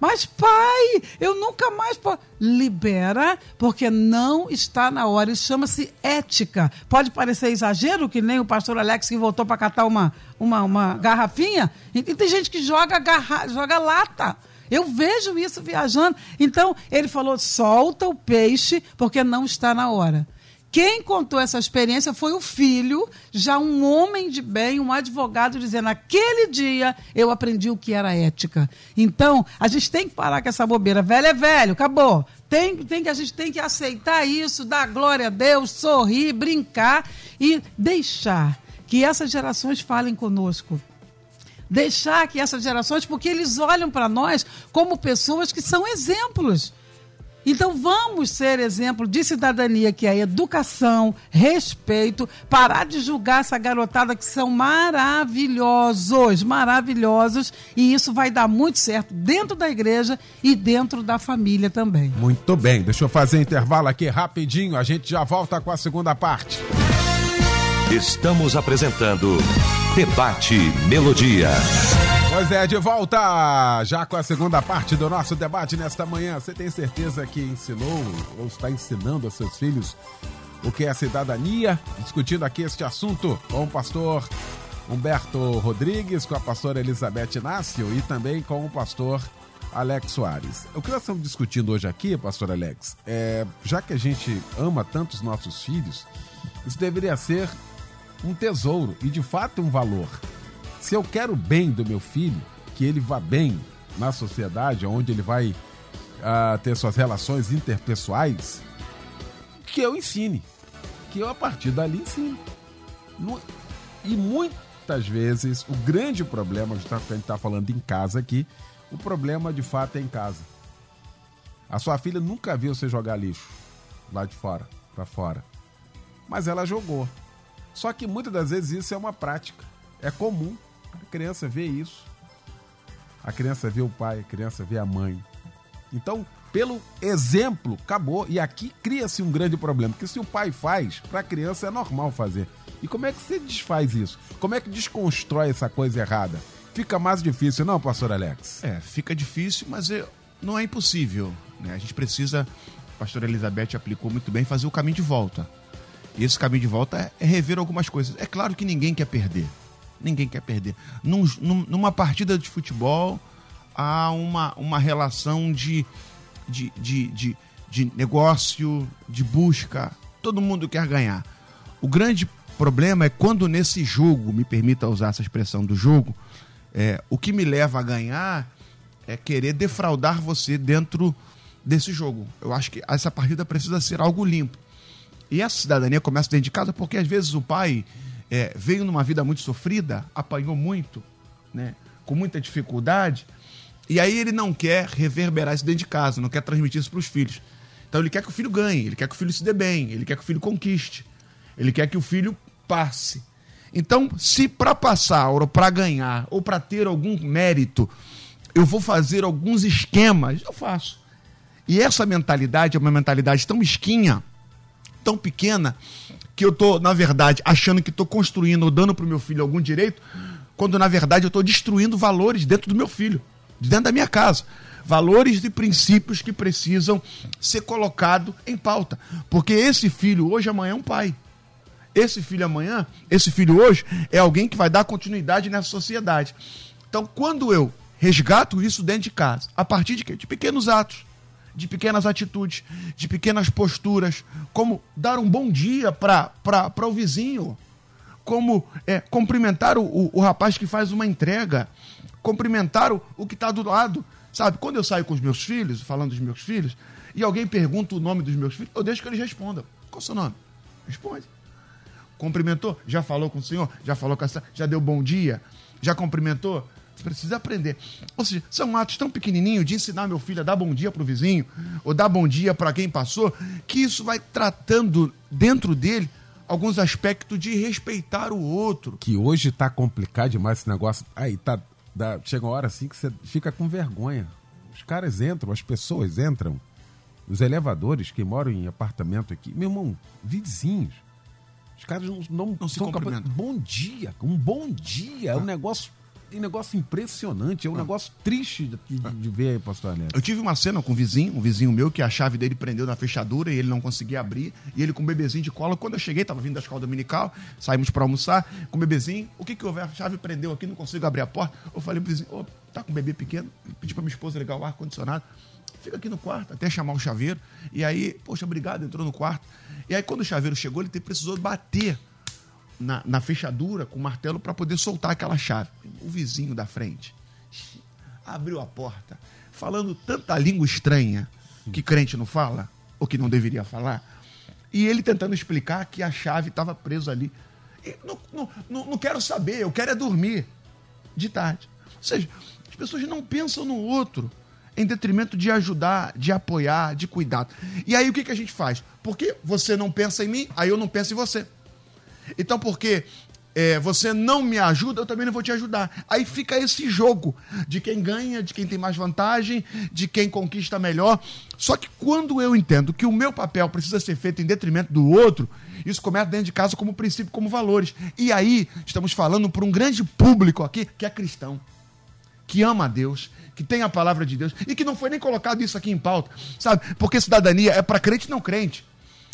Mas, pai, eu nunca mais posso. Libera, porque não está na hora. Isso chama-se ética. Pode parecer exagero, que nem o pastor Alex que voltou para catar uma, uma, uma garrafinha. E tem gente que joga, garra... joga lata. Eu vejo isso viajando. Então, ele falou: solta o peixe, porque não está na hora. Quem contou essa experiência foi o filho, já um homem de bem, um advogado, dizendo: naquele dia eu aprendi o que era ética. Então, a gente tem que parar com essa bobeira. Velho é velho, acabou. Tem, tem que, a gente tem que aceitar isso, dar glória a Deus, sorrir, brincar e deixar que essas gerações falem conosco. Deixar que essas gerações, porque eles olham para nós como pessoas que são exemplos. Então vamos ser exemplo de cidadania, que é educação, respeito, parar de julgar essa garotada que são maravilhosos, maravilhosos, e isso vai dar muito certo dentro da igreja e dentro da família também. Muito bem, deixa eu fazer intervalo aqui rapidinho, a gente já volta com a segunda parte. Estamos apresentando Debate Melodia. Pois é, de volta já com a segunda parte do nosso debate nesta manhã. Você tem certeza que ensinou ou está ensinando aos seus filhos o que é cidadania? Discutindo aqui este assunto com o pastor Humberto Rodrigues, com a pastora Elizabeth Inácio e também com o pastor Alex Soares. O que nós estamos discutindo hoje aqui, pastor Alex, é já que a gente ama tanto os nossos filhos, isso deveria ser um tesouro e de fato um valor. Se eu quero o bem do meu filho, que ele vá bem na sociedade, onde ele vai uh, ter suas relações interpessoais, que eu ensine. Que eu, a partir dali, ensine. E muitas vezes, o grande problema, a gente está falando em casa aqui, o problema de fato é em casa. A sua filha nunca viu você jogar lixo lá de fora, para fora. Mas ela jogou. Só que muitas das vezes isso é uma prática. É comum. A criança vê isso. A criança vê o pai, a criança vê a mãe. Então, pelo exemplo, acabou. E aqui cria-se um grande problema. Porque se o pai faz, para a criança é normal fazer. E como é que você desfaz isso? Como é que desconstrói essa coisa errada? Fica mais difícil, não, pastor Alex? É, fica difícil, mas é, não é impossível. Né? A gente precisa, a pastora Elizabeth aplicou muito bem, fazer o caminho de volta. E esse caminho de volta é rever algumas coisas. É claro que ninguém quer perder. Ninguém quer perder. Num, numa partida de futebol, há uma, uma relação de, de, de, de, de negócio, de busca. Todo mundo quer ganhar. O grande problema é quando nesse jogo, me permita usar essa expressão do jogo, é, o que me leva a ganhar é querer defraudar você dentro desse jogo. Eu acho que essa partida precisa ser algo limpo. E essa cidadania começa dentro de casa porque às vezes o pai é, veio numa vida muito sofrida, apanhou muito, né, com muita dificuldade, e aí ele não quer reverberar isso dentro de casa, não quer transmitir isso para os filhos. Então ele quer que o filho ganhe, ele quer que o filho se dê bem, ele quer que o filho conquiste, ele quer que o filho passe. Então, se para passar, ou para ganhar, ou para ter algum mérito, eu vou fazer alguns esquemas, eu faço. E essa mentalidade é uma mentalidade tão mesquinha, tão pequena, que eu tô, na verdade, achando que estou construindo ou dando para o meu filho algum direito, quando na verdade eu estou destruindo valores dentro do meu filho, dentro da minha casa. Valores e princípios que precisam ser colocados em pauta. Porque esse filho hoje, amanhã é um pai. Esse filho amanhã, esse filho hoje, é alguém que vai dar continuidade nessa sociedade. Então, quando eu resgato isso dentro de casa, a partir de? De pequenos atos, de pequenas atitudes, de pequenas posturas, como dar um bom dia para o vizinho, como é, cumprimentar o, o, o, rapaz que faz uma entrega, cumprimentar o, o que está do lado. Sabe, quando eu saio com os meus filhos, falando dos meus filhos, e alguém pergunta o nome dos meus filhos, eu deixo que eles respondam. Qual o seu nome? Responde. Cumprimentou? Já falou com o senhor? Já falou com a Já deu bom dia? Já cumprimentou? Precisa aprender. Ou seja, são atos tão pequenininhos de ensinar meu filho a dar bom dia para o vizinho, ou dar bom dia para quem passou, que isso vai tratando dentro dele alguns aspectos de respeitar o outro. Que hoje está complicado demais esse negócio. Aí tá, dá, chega uma hora assim que você fica com vergonha. Os caras entram, as pessoas entram, os elevadores que moram em apartamento aqui, meu irmão, vizinhos os caras não, não, não se cumprimentam. Bom dia, um bom dia. É um negócio um negócio impressionante, é um ah. negócio triste de, de, ver aí, pastor Neto. Eu tive uma cena com um vizinho, um vizinho meu, que a chave dele prendeu na fechadura e ele não conseguia abrir, e ele com um bebezinho de cola. Quando eu cheguei, tava vindo da escola dominical, saímos para almoçar, com o bebezinho, o que que houve? A chave prendeu aqui, não consigo abrir a porta. Eu falei pro vizinho, oh, tá com um bebê pequeno? Pedi pra minha esposa ligar o ar-condicionado. Fica aqui no quarto, até chamar o chaveiro. E aí, poxa, obrigado, entrou no quarto. E aí, quando o chaveiro chegou, ele precisou bater na, na fechadura com o martelo para poder soltar aquela chave. O vizinho da frente abriu a porta, falando tanta língua estranha que crente não fala, ou que não deveria falar, e ele tentando explicar que a chave estava presa ali. Não, não, não, não, quero saber, eu quero é dormir de tarde. Ou seja, as pessoas não pensam no outro em detrimento de ajudar, de apoiar, de cuidar. E aí o que, que a gente faz? Porque você não pensa em mim, aí eu não penso em você. Então, porque é, você não me ajuda, eu também não vou te ajudar. Aí fica esse jogo de quem ganha, de quem tem mais vantagem, de quem conquista melhor. Só que quando eu entendo que o meu papel precisa ser feito em detrimento do outro, isso começa dentro de casa como princípio, como valores. E aí estamos falando para um grande público aqui que é cristão, que ama a Deus, que tem a palavra de Deus e que não foi nem colocado isso aqui em pauta, sabe? Porque cidadania é para crente e não crente.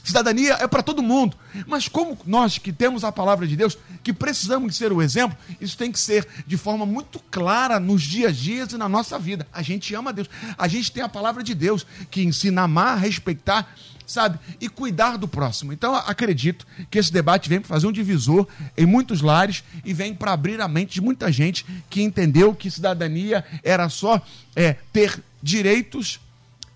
Cidadania é para todo mundo. Mas como nós que temos a palavra de Deus, que precisamos ser o exemplo, isso tem que ser de forma muito clara nos dias a dias e na nossa vida. A gente ama Deus. A gente tem a palavra de Deus que ensina a amar, respeitar sabe? E cuidar do próximo. Então, acredito que esse debate vem para fazer um divisor em muitos lares e vem para abrir a mente de muita gente que entendeu que cidadania era só é, ter direitos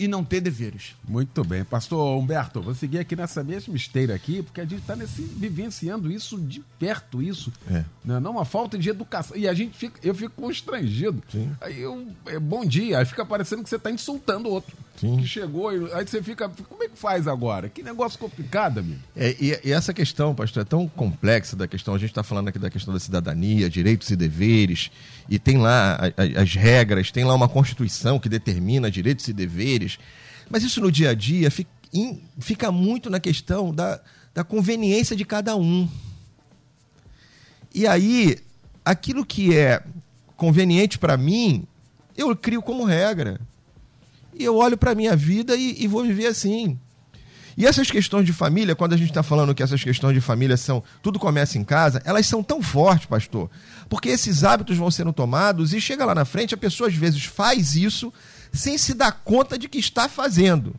e não ter deveres. Muito bem. Pastor Humberto, vou seguir aqui nessa mesma esteira aqui, porque a gente está vivenciando isso de perto, isso. É. Não, né? não uma falta de educação. E a gente fica, eu fico constrangido. Sim. Aí eu, é, bom dia, aí fica parecendo que você está insultando o outro. Sim. Que chegou, aí você fica, como é que faz agora? Que negócio complicado, amigo. É, e, e essa questão, pastor, é tão complexa da questão, a gente está falando aqui da questão da cidadania, direitos e deveres, e tem lá as regras, tem lá uma Constituição que determina direitos e deveres. Mas isso no dia a dia fica, muito na questão da, da conveniência de cada um. E aí, aquilo que é conveniente para mim, eu crio como regra. E eu olho para minha vida e, e vou viver assim. E essas questões de família, quando a gente está falando que essas questões de família são. Tudo começa em casa, elas são tão fortes, pastor. Porque esses hábitos vão sendo tomados e chega lá na frente, a pessoa às vezes faz isso sem se dar conta de que está fazendo.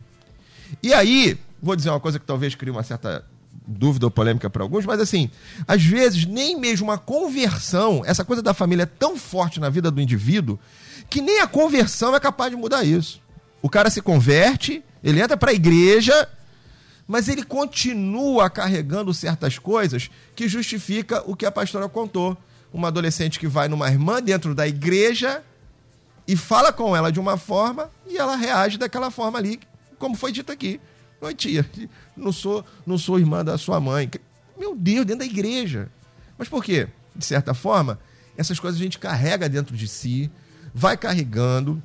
E aí, vou dizer uma coisa que talvez crie uma certa dúvida ou polêmica para alguns, mas assim, às vezes nem mesmo uma conversão, essa coisa da família é tão forte na vida do indivíduo que nem a conversão é capaz de mudar isso. O cara se converte, ele entra para a igreja, mas ele continua carregando certas coisas que justifica o que a pastora contou. Uma adolescente que vai numa irmã dentro da igreja e fala com ela de uma forma e ela reage daquela forma ali, como foi dito aqui. Oi, tia, não sou, não sou irmã da sua mãe. Meu Deus, dentro da igreja. Mas por quê? De certa forma, essas coisas a gente carrega dentro de si, vai carregando,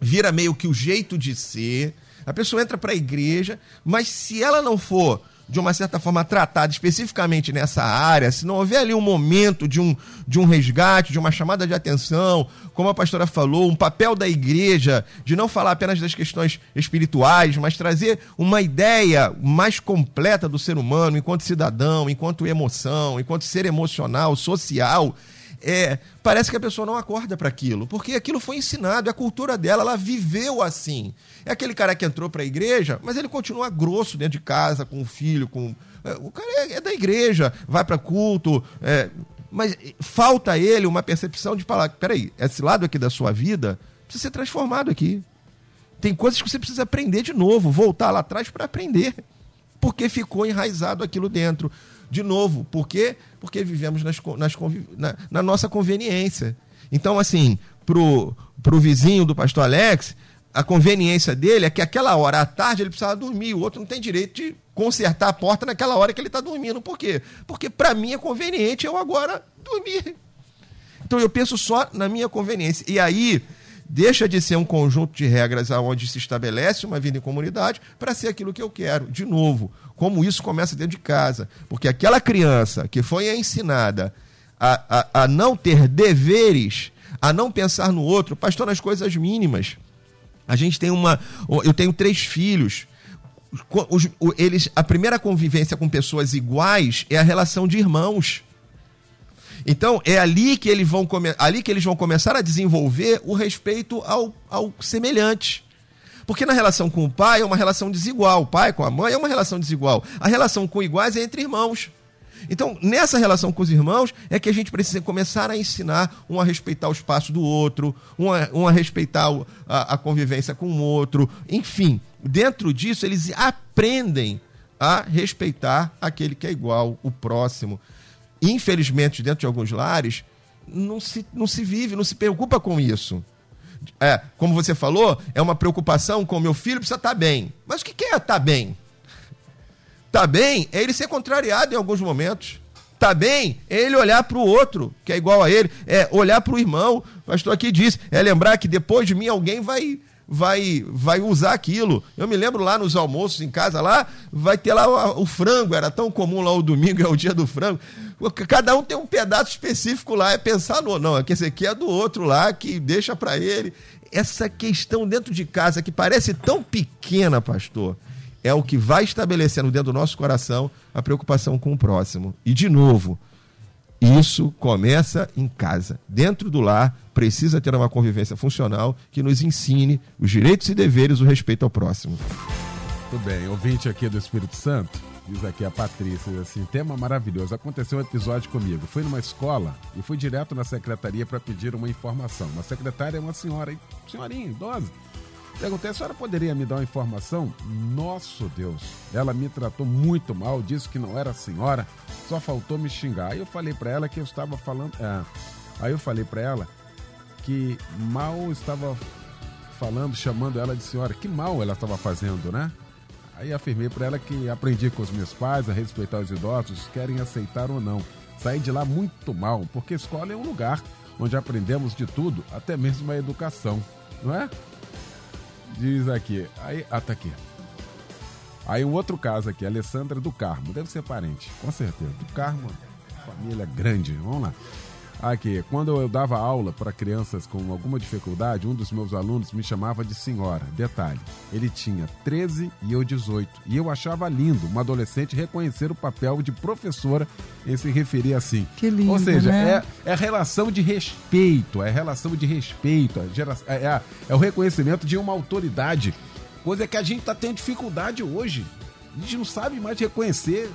vira meio que o jeito de ser. A pessoa entra para a igreja, mas se ela não for de uma certa forma tratada especificamente nessa área, se não houver ali um momento de um, de um resgate, de uma chamada de atenção, como a pastora falou, um papel da igreja de não falar apenas das questões espirituais, mas trazer uma ideia mais completa do ser humano enquanto cidadão, enquanto emoção, enquanto ser emocional, social, é, parece que a pessoa não acorda para aquilo, porque aquilo foi ensinado, é a cultura dela, ela viveu assim. É aquele cara que entrou para a igreja, mas ele continua grosso dentro de casa, com o filho, com. É, o cara é, é, da igreja, vai para culto, é, mas falta a ele uma percepção de falar: peraí, esse lado aqui da sua vida precisa ser transformado aqui. Tem coisas que você precisa aprender de novo, voltar lá atrás para aprender, porque ficou enraizado aquilo dentro. De novo, por quê? Porque vivemos nas, nas, na, na nossa conveniência. Então, assim, pro, pro vizinho do pastor Alex, a conveniência dele é que aquela hora à tarde ele precisava dormir, o outro não tem direito de consertar a porta naquela hora que ele está dormindo. Por quê? Porque para mim é conveniente eu agora dormir. Então eu penso só na minha conveniência. E aí deixa de ser um conjunto de regras onde se estabelece uma vida em comunidade para ser aquilo que eu quero. De novo, como isso começa dentro de casa. Porque aquela criança que foi ensinada a, a, a não ter deveres, a não pensar no outro, pastor, nas coisas mínimas. A gente tem uma. Eu tenho três filhos. Os, eles, a primeira convivência com pessoas iguais é a relação de irmãos. Então, é ali que eles vão, ali que eles vão começar a desenvolver o respeito ao, ao semelhante. Porque na relação com o pai é uma relação desigual. O pai com a mãe é uma relação desigual. A relação com iguais é entre irmãos. Então, nessa relação com os irmãos, é que a gente precisa começar a ensinar um a respeitar o espaço do outro, um a, um a respeitar a, a convivência com o outro. Enfim, dentro disso, eles aprendem a respeitar aquele que é igual, o próximo. Infelizmente, dentro de alguns lares, não se, não se vive, não se preocupa com isso. É, como você falou, é uma preocupação com o meu filho precisa estar tá bem. Mas o que é estar tá bem? Tá bem é ele ser contrariado em alguns momentos. Tá bem é ele olhar para o outro, que é igual a ele, é olhar para o irmão. O pastor aqui disse, é lembrar que depois de mim alguém vai vai vai usar aquilo. Eu me lembro lá nos almoços em casa lá, vai ter lá o, o frango, era tão comum lá o domingo [laughs] é o dia do frango. Cada um tem um pedaço específico lá, é pensar no não, é que esse aqui é do outro lá que deixa para ele. Essa questão dentro de casa que parece tão pequena, pastor, é o que vai estabelecendo dentro do nosso coração a preocupação com o próximo. E, de novo, isso começa em casa. Dentro do lar, precisa ter uma convivência funcional que nos ensine os direitos e deveres, o respeito ao próximo. Muito bem, ouvinte aqui do Espírito Santo, diz aqui a Patrícia, assim, tema maravilhoso. Aconteceu um episódio comigo. Fui numa escola e fui direto na secretaria para pedir uma informação. Uma secretária é uma senhora, senhorinha, idosa. Perguntei, a senhora poderia me dar uma informação? Nosso Deus, ela me tratou muito mal, disse que não era senhora, só faltou me xingar. Aí eu falei para ela que eu estava falando. É, aí eu falei para ela que mal estava falando, chamando ela de senhora. Que mal ela estava fazendo, né? Aí afirmei para ela que aprendi com os meus pais a respeitar os idosos, querem aceitar ou não. Saí de lá muito mal, porque escola é um lugar onde aprendemos de tudo, até mesmo a educação, não é? Diz aqui. Aí, ah, tá aqui. Aí um outro caso aqui, Alessandra do Carmo. Deve ser parente, com certeza. Do Carmo, família grande. Vamos lá. Aqui, quando eu dava aula para crianças com alguma dificuldade, um dos meus alunos me chamava de senhora. Detalhe, ele tinha 13 e eu 18. E eu achava lindo uma adolescente reconhecer o papel de professora em se referir assim. Que lindo, Ou seja, né? é, é relação de respeito, é relação de respeito, é, é, é- é o reconhecimento de uma autoridade. Coisa que a gente está tendo dificuldade hoje. A gente não sabe mais reconhecer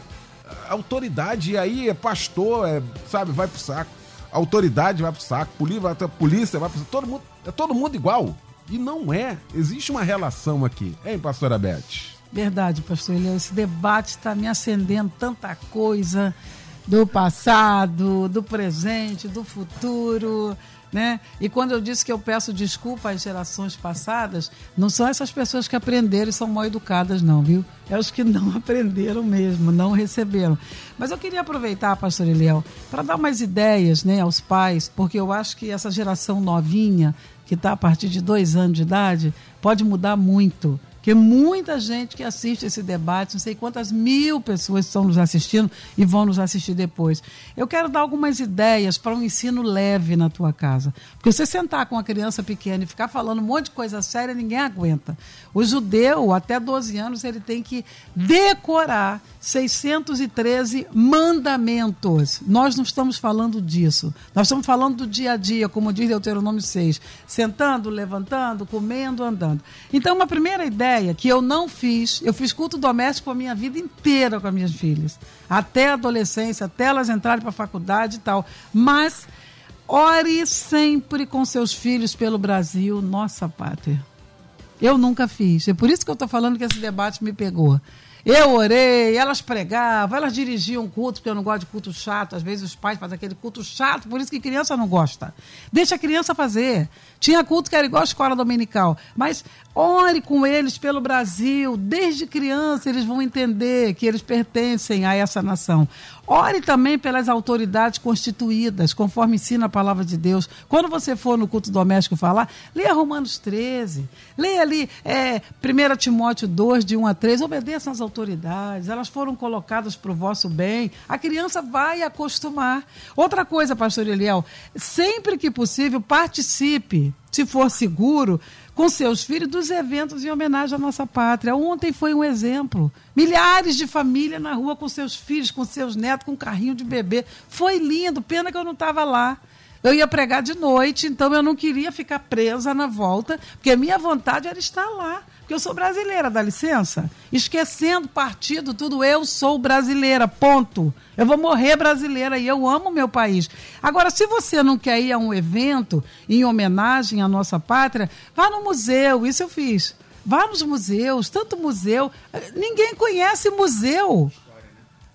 autoridade. E aí é pastor, é, sabe, vai pro saco. Autoridade vai pro saco, polícia vai, pro saco. Todo mundo, é todo mundo igual. E não é. Existe uma relação aqui. Hein, pastora Beth? Verdade, pastor Eliel. Esse debate está me acendendo tanta coisa do passado, do presente, do futuro. Né? E quando eu disse que eu peço desculpa às gerações passadas, não são essas pessoas que aprenderam e são mal educadas, não, viu? É os que não [laughs] aprenderam mesmo, não receberam. Mas eu queria aproveitar, pastor Eliel, para dar umas ideias né, aos pais, porque eu acho que essa geração novinha, que está a partir de dois anos de idade, pode mudar muito. Porque muita gente que assiste esse debate, não sei quantas mil pessoas estão nos assistindo e vão nos assistir depois. Eu quero dar algumas ideias para um ensino leve na tua casa. Porque você sentar com uma criança pequena e ficar falando um monte de coisa séria, ninguém aguenta. O judeu, até 12 anos, ele tem que decorar 613 mandamentos. Nós não estamos falando disso. Nós estamos falando do dia a dia, como diz Deuteronômio 6. Sentando, levantando, comendo, andando. Então, uma primeira ideia que eu não fiz, eu fiz culto doméstico a minha vida inteira com as minhas filhas. Até a adolescência, até elas entrarem para a faculdade e tal. Mas ore sempre com seus filhos pelo Brasil, nossa pátria. Eu nunca fiz. É por isso que eu estou falando que esse debate me pegou. Eu orei, elas pregavam, elas dirigiam culto, porque eu não gosto de culto chato. Às vezes os pais fazem aquele culto chato, por isso que criança não gosta. Deixa a criança fazer. Tinha culto que era igual a escola dominical. Mas ore com eles pelo Brasil. Desde criança eles vão entender que eles pertencem a essa nação. Ore também pelas autoridades constituídas, conforme ensina a palavra de Deus. Quando você for no culto doméstico falar, leia Romanos 13, leia ali é, 1 Timóteo 2, de 1 a 3, obedeçam às autoridades, elas foram colocadas para o vosso bem. A criança vai acostumar. Outra coisa, pastor Eliel, sempre que possível, participe, se for seguro, com seus filhos dos eventos em homenagem à nossa pátria. Ontem foi um exemplo. Milhares de famílias na rua com seus filhos, com seus netos, com um carrinho de bebê. Foi lindo, pena que eu não estava lá. Eu ia pregar de noite, então eu não queria ficar presa na volta, porque a minha vontade era estar lá. Porque eu sou brasileira, dá licença? Esquecendo partido, tudo, eu sou brasileira, ponto. Eu vou morrer brasileira e eu amo meu país. Agora, se você não quer ir a um evento em homenagem à nossa pátria, vá no museu, isso eu fiz. Vá nos museus, tanto museu. Ninguém conhece museu.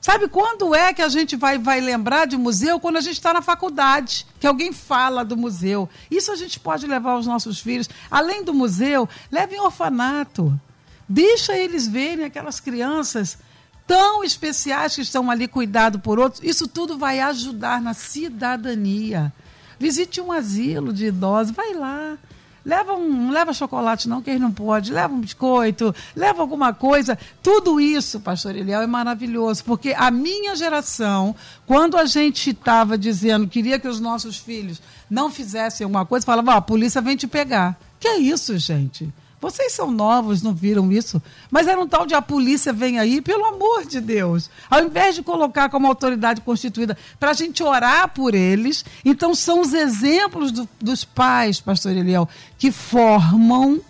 Sabe quando é que a gente vai, vai lembrar de museu? Quando a gente está na faculdade, que alguém fala do museu. Isso a gente pode levar aos nossos filhos. Além do museu, leve em orfanato. Deixa eles verem aquelas crianças tão especiais que estão ali cuidado por outros. Isso tudo vai ajudar na cidadania. Visite um asilo de idosos, vai lá. Leva um, leva chocolate não, que eles não pode. Leva um biscoito, leva alguma coisa. Tudo isso, pastor Eliel, é maravilhoso, porque a minha geração, quando a gente estava dizendo, queria que os nossos filhos não fizessem alguma coisa, falava, ó, a polícia vem te pegar. Que é isso, gente? Vocês são novos, não viram isso? Mas era um tal de a polícia vem aí, pelo amor de Deus. Ao invés de colocar como autoridade constituída para a gente orar por eles, então são os exemplos do, dos pais, pastor Eliel, que formam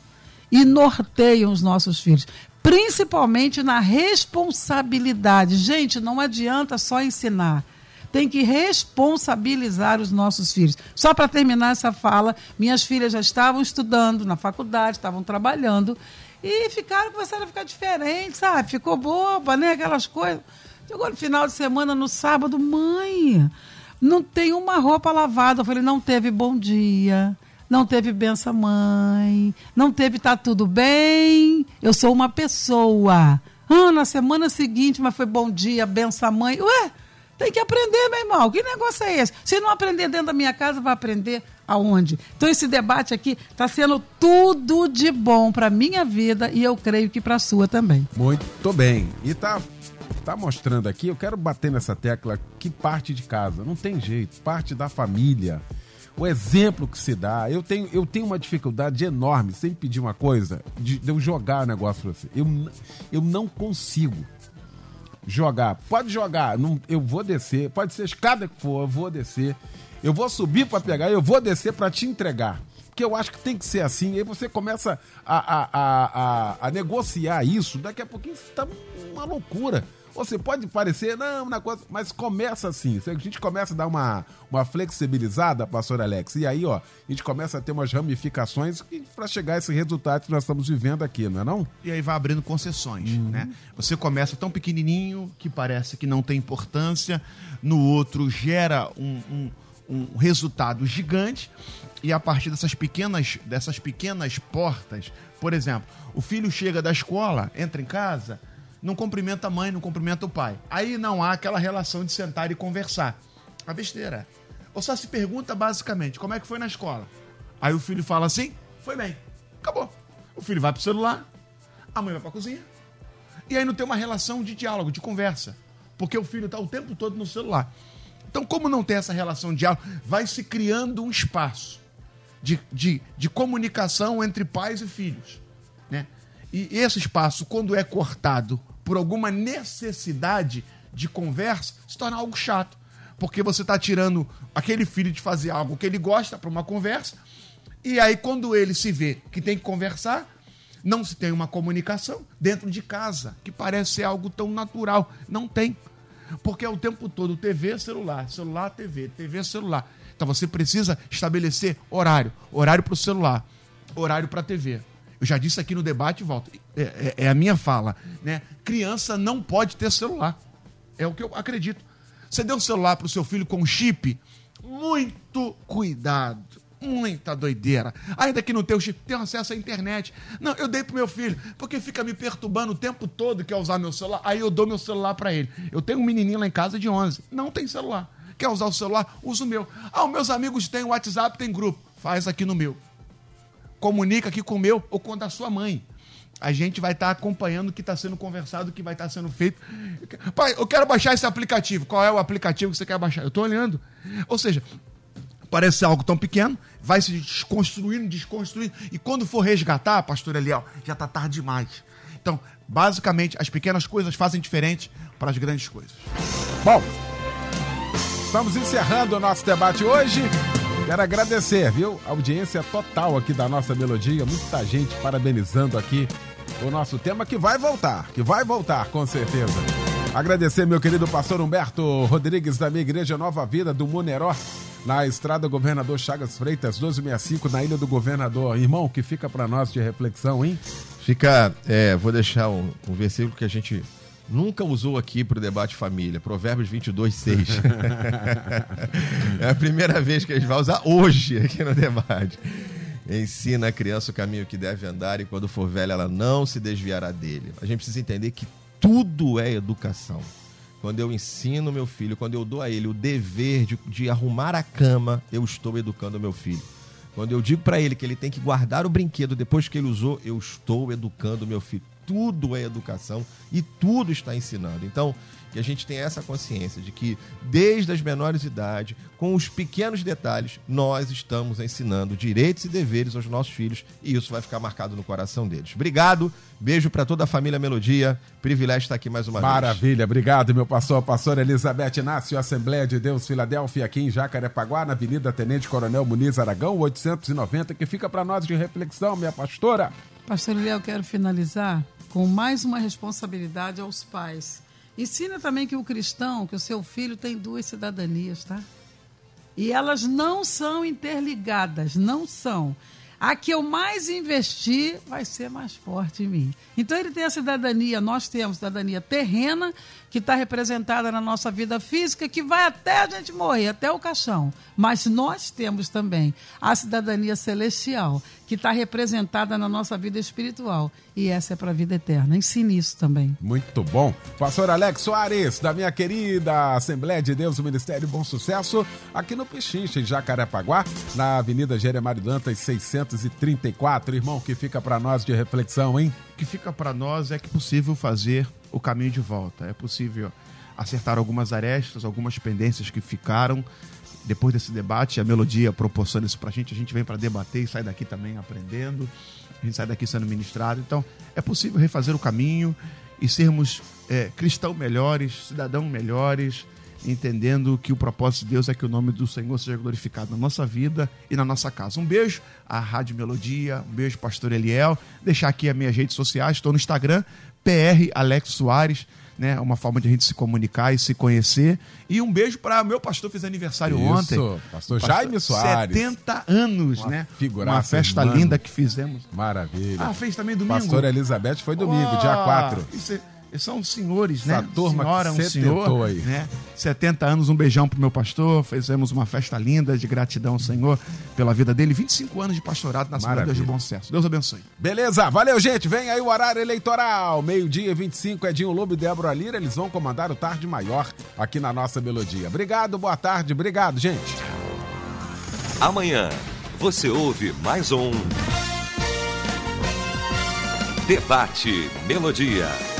e norteiam os nossos filhos. principalmente na responsabilidade. Gente, não adianta só ensinar tem que responsabilizar os nossos filhos. Só para terminar essa fala, minhas filhas já estavam estudando na faculdade, estavam trabalhando e ficaram, começaram a ficar diferentes, sabe? Ficou boba, né? Aquelas coisas. Chegou no final de semana, no sábado, mãe, não tem uma roupa lavada. Eu falei, não teve bom dia, não teve benção mãe, não teve tá tudo bem. Eu sou uma pessoa. Ah, na semana seguinte, mas foi bom dia, benção mãe. Ué, tem que aprender, meu irmão. Que negócio é esse? Se não aprender dentro da minha casa, vai aprender aonde? Então, esse debate aqui está sendo tudo de bom para minha vida e eu creio que para a sua também. Muito bem. E tá, tá mostrando aqui, eu quero bater nessa tecla que parte de casa. Não tem jeito, parte da família. O exemplo que se dá. Eu tenho, eu tenho uma dificuldade enorme, sem pedir uma coisa, de, de eu jogar o negócio para você. Eu, eu não consigo jogar. Pode jogar, não, eu vou descer. Pode ser escada que for, eu vou descer. Eu vou subir para pegar, eu vou descer para te entregar. Porque eu acho que tem que ser assim. Aí você começa a, a, a, a, a negociar isso. Daqui a pouquinho está uma loucura. Você pode parecer, não, na coisa, mas começa assim. A gente começa a dar uma, uma flexibilizada, pastor Alex. E aí, ó, a gente começa a ter umas ramificações para chegar a esse resultado que nós estamos vivendo aqui, não é não? E aí vai abrindo concessões, uhum. né? Você começa tão pequenininho que parece que não tem importância, no outro gera um, um, um resultado gigante e a partir dessas pequenas, dessas pequenas portas, por exemplo, o filho chega da escola, entra em casa, não cumprimenta a mãe, não cumprimenta o pai. Aí não há aquela relação de sentar e conversar. A besteira. Ou só se pergunta basicamente como é que foi na escola. Aí o filho fala assim: foi bem. Acabou. O filho vai pro celular, a mãe vai pra cozinha. E aí não tem uma relação de diálogo, de conversa. Porque o filho está o tempo todo no celular. Então, como não tem essa relação de diálogo, vai se criando um espaço de, de, de comunicação entre pais e filhos. Né? E esse espaço, quando é cortado por alguma necessidade de conversa, se torna algo chato. Porque você está tirando aquele filho de fazer algo que ele gosta para uma conversa, e aí quando ele se vê que tem que conversar, não se tem uma comunicação dentro de casa, que parece ser algo tão natural. Não tem. Porque é o tempo todo TV, celular, celular, TV, TV, celular. Então você precisa estabelecer horário. Horário para o celular, horário para a TV. Eu já disse aqui no debate volto. É, é, é, a minha fala. Né? Criança não pode ter celular. É o que eu acredito. Você deu um celular para o seu filho com chip? Muito cuidado. Muita doideira. Ainda que no teu chip tem acesso à internet. Não, eu dei pro meu filho, porque fica me perturbando o tempo todo quer usar meu celular. Aí eu dou meu celular para ele. Eu tenho um menininho lá em casa de 11. Não tem celular. Quer usar o celular? Usa o meu. Ah, os meus amigos têm WhatsApp, tem grupo. Faz aqui no meu comunica aqui com o meu ou com o da sua mãe. A gente vai estar tá acompanhando o que está sendo conversado, o que vai estar tá sendo feito. Pai, eu quero baixar esse aplicativo. Qual é o aplicativo que você quer baixar? Eu estou olhando. Ou seja, parece algo tão pequeno, vai se desconstruindo, desconstruindo. E quando for resgatar, pastor Eliel, já está tarde demais. Então, basicamente, as pequenas coisas fazem diferente para as grandes coisas. Bom, estamos encerrando o nosso debate hoje. Quero agradecer, viu? A audiência total aqui da nossa melodia. Muita gente parabenizando aqui o nosso tema que vai voltar, que vai voltar, com certeza. Agradecer meu querido pastor Humberto Rodrigues da minha igreja Nova Vida do Muneró, na estrada Governador Chagas Freitas, 1265, na Ilha do Governador. Irmão, que fica para nós de reflexão, hein? Fica, é, vou deixar um, um versículo que a gente nunca usou aqui para o debate família. Provérbios 22, 6. [laughs] é a primeira vez que a gente vai usar hoje aqui no debate. Ensina a criança o caminho que deve andar e quando for velha ela não se desviará dele. A gente precisa entender que tudo é educação. Quando eu ensino meu filho, quando eu dou a ele o dever de, de arrumar a cama, eu estou educando meu filho. Quando eu digo para ele que ele tem que guardar o brinquedo depois que ele usou, eu estou educando meu filho tudo é educação e tudo está ensinando. Então, que a gente tenha essa consciência de que, desde as menores idades, com os pequenos detalhes, nós estamos ensinando direitos e deveres aos nossos filhos e isso vai ficar marcado no coração deles. Obrigado, beijo para toda a família Melodia, privilégio estar aqui mais uma Maravilha. vez. Maravilha, obrigado, meu pastor, pastor Elizabeth Inácio, Assembleia de Deus, Filadélfia, aqui em Jacarepaguá, na Avenida Tenente Coronel Muniz Aragão, 890, que fica para nós de reflexão, minha pastora. Pastor Léo, quero finalizar com mais uma responsabilidade aos pais. Ensina também que o cristão, que o seu filho tem duas cidadanias, tá? E elas não são interligadas, não são. A que eu mais investir vai ser mais forte em mim. Então ele tem a cidadania, nós temos cidadania terrena, que está representada na nossa vida física, que vai até a gente morrer, até o caixão. Mas nós temos também a cidadania celestial, que está representada na nossa vida espiritual. E essa é para a vida eterna. Ensine isso também. Muito bom. Pastor Alex Soares, da minha querida Assembleia de Deus, o Ministério Bom Sucesso, aqui no Pechincha, em Jacarepaguá, na Avenida Jeremário Dantas, 634. Irmão, que fica para nós de reflexão, hein? Que fica para nós é que é possível fazer o caminho de volta. É possível acertar algumas arestas, algumas pendências que ficaram. Depois desse debate, a melodia proporciona isso para a gente. A gente vem para debater e sai daqui também aprendendo. A gente sai daqui sendo ministrado. Então, é possível refazer o caminho e sermos é, cristãos melhores, cidadãos melhores, entendendo que o propósito de Deus é que o nome do Senhor seja glorificado na nossa vida e na nossa casa. Um beijo à Rádio Melodia, um beijo, Pastor Eliel. Deixar aqui as minhas redes sociais, estou no Instagram, PR Alex Soares, né? Uma forma de a gente se comunicar e se conhecer. E um beijo para meu pastor fez aniversário Isso, ontem. Pastor Jaime Soares. 70 anos, Uma né? Uma festa linda que fizemos. Maravilha. Ah, fez também domingo. Pastor Elizabeth foi domingo, dia 4. Isso é- são senhores, né? Turma Senhora, que um senhor, aí. né? 70 anos, um beijão pro meu pastor. Fizemos uma festa linda de gratidão ao Senhor pela vida dele. 25 anos de pastorado na Assembleia de. Bom Sucesso. Deus abençoe. Beleza, valeu, gente. Vem aí o horário eleitoral. Meio-dia e 25, Edinho Lobo e Débora Lira. Eles vão comandar o Tarde Maior aqui na nossa melodia. Obrigado, boa tarde. Obrigado, gente. Amanhã você ouve mais um Debate Melodia.